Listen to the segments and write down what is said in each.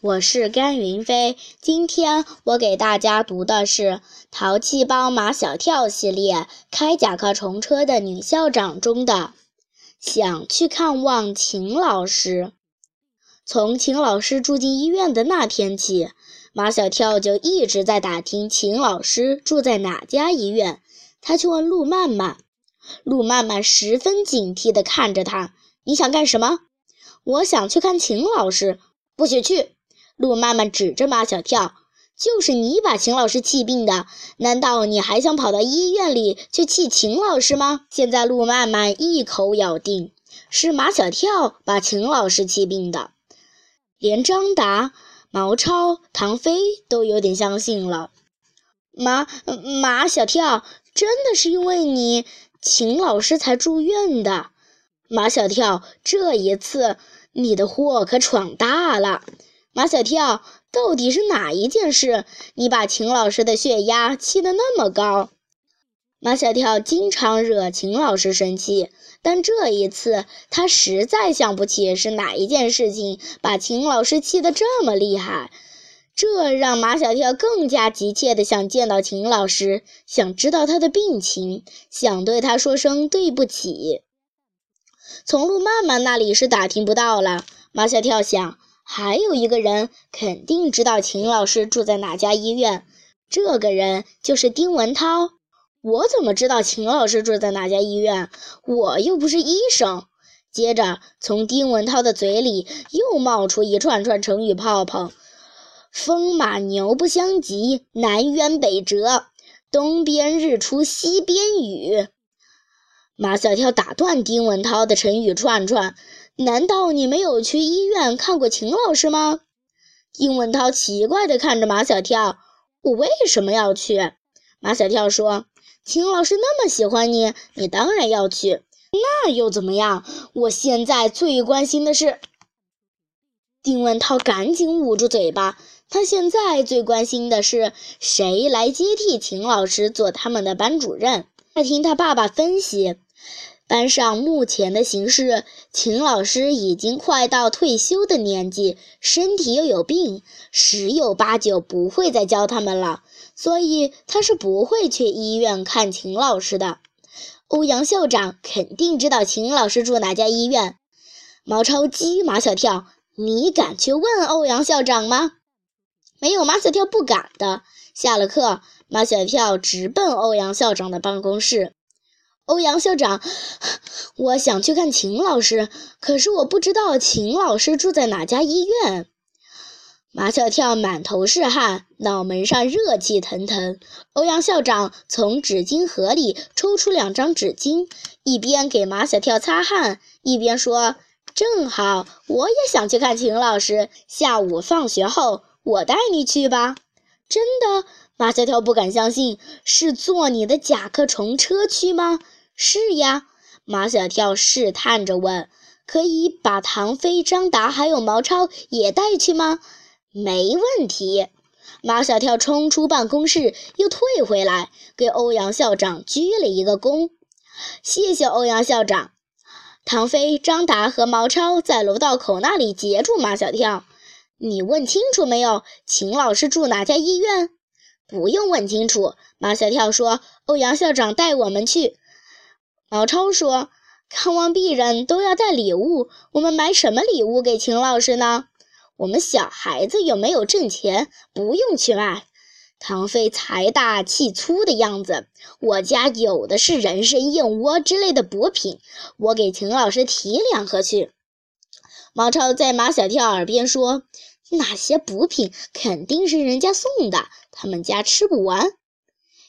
我是甘云飞。今天我给大家读的是《淘气包马小跳》系列开甲壳虫车的女校长中的“想去看望秦老师”。从秦老师住进医院的那天起，马小跳就一直在打听秦老师住在哪家医院。他去问陆曼曼，陆曼曼十分警惕地看着他：“你想干什么？”“我想去看秦老师。”不许去！陆曼曼指着马小跳：“就是你把秦老师气病的，难道你还想跑到医院里去气秦老师吗？”现在陆曼曼一口咬定是马小跳把秦老师气病的，连张达、毛超、唐飞都有点相信了。马马小跳，真的是因为你秦老师才住院的。马小跳，这一次。你的祸可闯大了，马小跳，到底是哪一件事，你把秦老师的血压气得那么高？马小跳经常惹秦老师生气，但这一次他实在想不起是哪一件事情把秦老师气得这么厉害，这让马小跳更加急切地想见到秦老师，想知道他的病情，想对他说声对不起。从陆曼曼那里是打听不到了。马小跳想，还有一个人肯定知道秦老师住在哪家医院，这个人就是丁文涛。我怎么知道秦老师住在哪家医院？我又不是医生。接着，从丁文涛的嘴里又冒出一串串成语泡泡：风马牛不相及，南辕北辙，东边日出西边雨。马小跳打断丁文涛的成语串串：“难道你没有去医院看过秦老师吗？”丁文涛奇怪地看着马小跳：“我为什么要去？”马小跳说：“秦老师那么喜欢你，你当然要去。那又怎么样？我现在最关心的是……”丁文涛赶紧捂住嘴巴，他现在最关心的是谁来接替秦老师做他们的班主任。他听他爸爸分析。班上目前的形势，秦老师已经快到退休的年纪，身体又有病，十有八九不会再教他们了，所以他是不会去医院看秦老师的。欧阳校长肯定知道秦老师住哪家医院。毛超激马小跳：“你敢去问欧阳校长吗？”没有马小跳不敢的。下了课，马小跳直奔欧阳校长的办公室。欧阳校长，我想去看秦老师，可是我不知道秦老师住在哪家医院。马小跳满头是汗，脑门上热气腾腾。欧阳校长从纸巾盒里抽出两张纸巾，一边给马小跳擦汗，一边说：“正好我也想去看秦老师，下午放学后我带你去吧。”真的？马小跳不敢相信，是坐你的甲壳虫车去吗？是呀，马小跳试探着问：“可以把唐飞、张达还有毛超也带去吗？”“没问题。”马小跳冲出办公室，又退回来，给欧阳校长鞠了一个躬：“谢谢欧阳校长。”唐飞、张达和毛超在楼道口那里截住马小跳：“你问清楚没有？秦老师住哪家医院？”“不用问清楚。”马小跳说：“欧阳校长带我们去。”毛超说：“看望病人都要带礼物，我们买什么礼物给秦老师呢？我们小孩子又没有挣钱，不用去卖。”唐飞财大气粗的样子，我家有的是人参、燕窝之类的补品，我给秦老师提两盒去。毛超在马小跳耳边说：“那些补品肯定是人家送的，他们家吃不完。”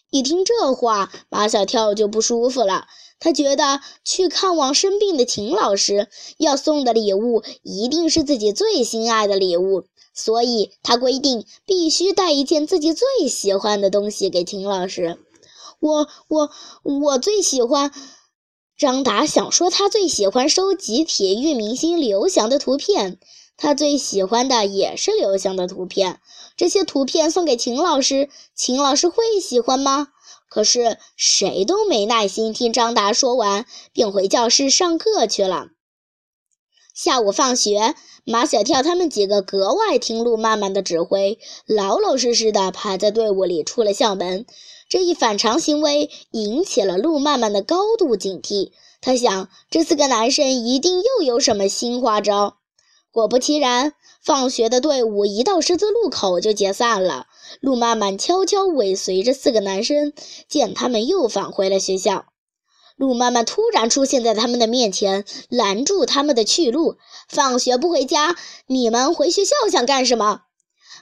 一听这话，马小跳就不舒服了。他觉得去看望生病的秦老师，要送的礼物一定是自己最心爱的礼物，所以他规定必须带一件自己最喜欢的东西给秦老师。我我我最喜欢。张达想说，他最喜欢收集体育明星刘翔的图片，他最喜欢的也是刘翔的图片。这些图片送给秦老师，秦老师会喜欢吗？可是谁都没耐心听张达说完，便回教室上课去了。下午放学，马小跳他们几个格外听路曼曼的指挥，老老实实的排在队伍里出了校门。这一反常行为引起了路曼曼的高度警惕。他想，这四个男生一定又有什么新花招。果不其然，放学的队伍一到十字路口就解散了。路曼曼悄悄尾随着四个男生，见他们又返回了学校。路曼曼突然出现在他们的面前，拦住他们的去路。放学不回家，你们回学校想干什么？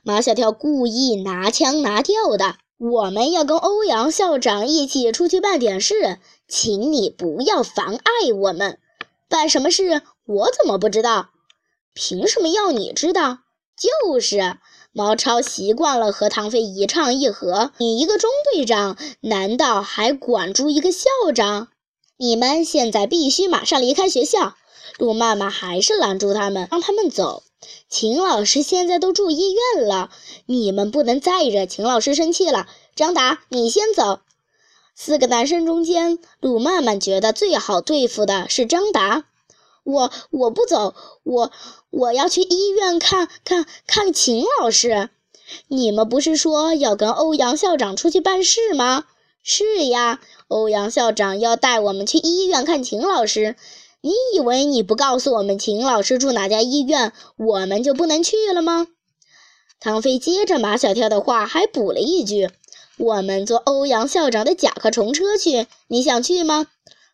马小跳故意拿腔拿调的：“我们要跟欧阳校长一起出去办点事。”请你不要妨碍我们办什么事，我怎么不知道？凭什么要你知道？就是毛超习惯了和唐飞一唱一和，你一个中队长，难道还管住一个校长？你们现在必须马上离开学校。陆曼曼还是拦住他们，让他们走。秦老师现在都住医院了，你们不能再惹秦老师生气了。张达，你先走。四个男生中间，陆曼曼觉得最好对付的是张达。我我不走，我我要去医院看看看秦老师。你们不是说要跟欧阳校长出去办事吗？是呀，欧阳校长要带我们去医院看秦老师。你以为你不告诉我们秦老师住哪家医院，我们就不能去了吗？唐飞接着马小跳的话，还补了一句。我们坐欧阳校长的甲壳虫车去，你想去吗？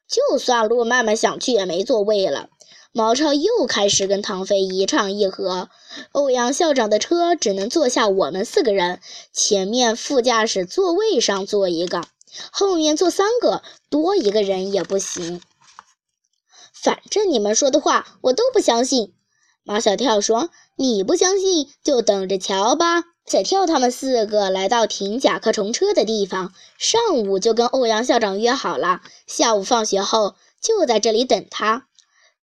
就算陆曼曼想去，也没座位了。毛超又开始跟唐飞一唱一和。欧阳校长的车只能坐下我们四个人，前面副驾驶座位上坐一个，后面坐三个，多一个人也不行。反正你们说的话我都不相信。马小跳说：“你不相信，就等着瞧吧。”小跳他们四个来到停甲壳虫车的地方，上午就跟欧阳校长约好了，下午放学后就在这里等他。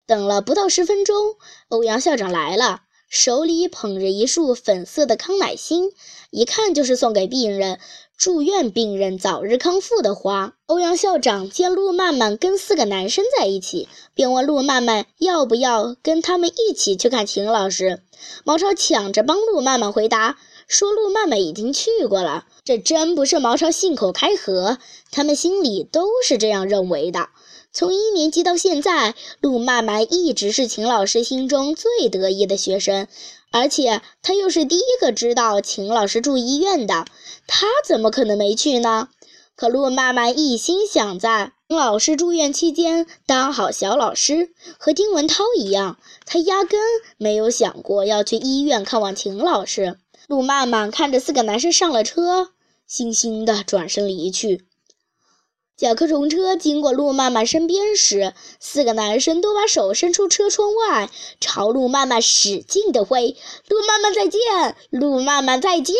等了不到十分钟，欧阳校长来了，手里捧着一束粉色的康乃馨，一看就是送给病人、住院病人早日康复的花。欧阳校长见陆曼曼跟四个男生在一起，便问陆曼曼要不要跟他们一起去看秦老师。毛超抢着帮陆曼曼回答。说陆曼曼已经去过了，这真不是毛超信口开河，他们心里都是这样认为的。从一年级到现在，陆曼曼一直是秦老师心中最得意的学生，而且他又是第一个知道秦老师住医院的，他怎么可能没去呢？可陆曼曼一心想在秦老师住院期间当好小老师，和丁文涛一样，他压根没有想过要去医院看望秦老师。路曼曼看着四个男生上了车，悻悻地转身离去。甲壳虫车经过路曼曼身边时，四个男生都把手伸出车窗外，朝路曼曼使劲地挥：“路曼曼再见，路曼曼再见。”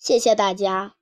谢谢大家。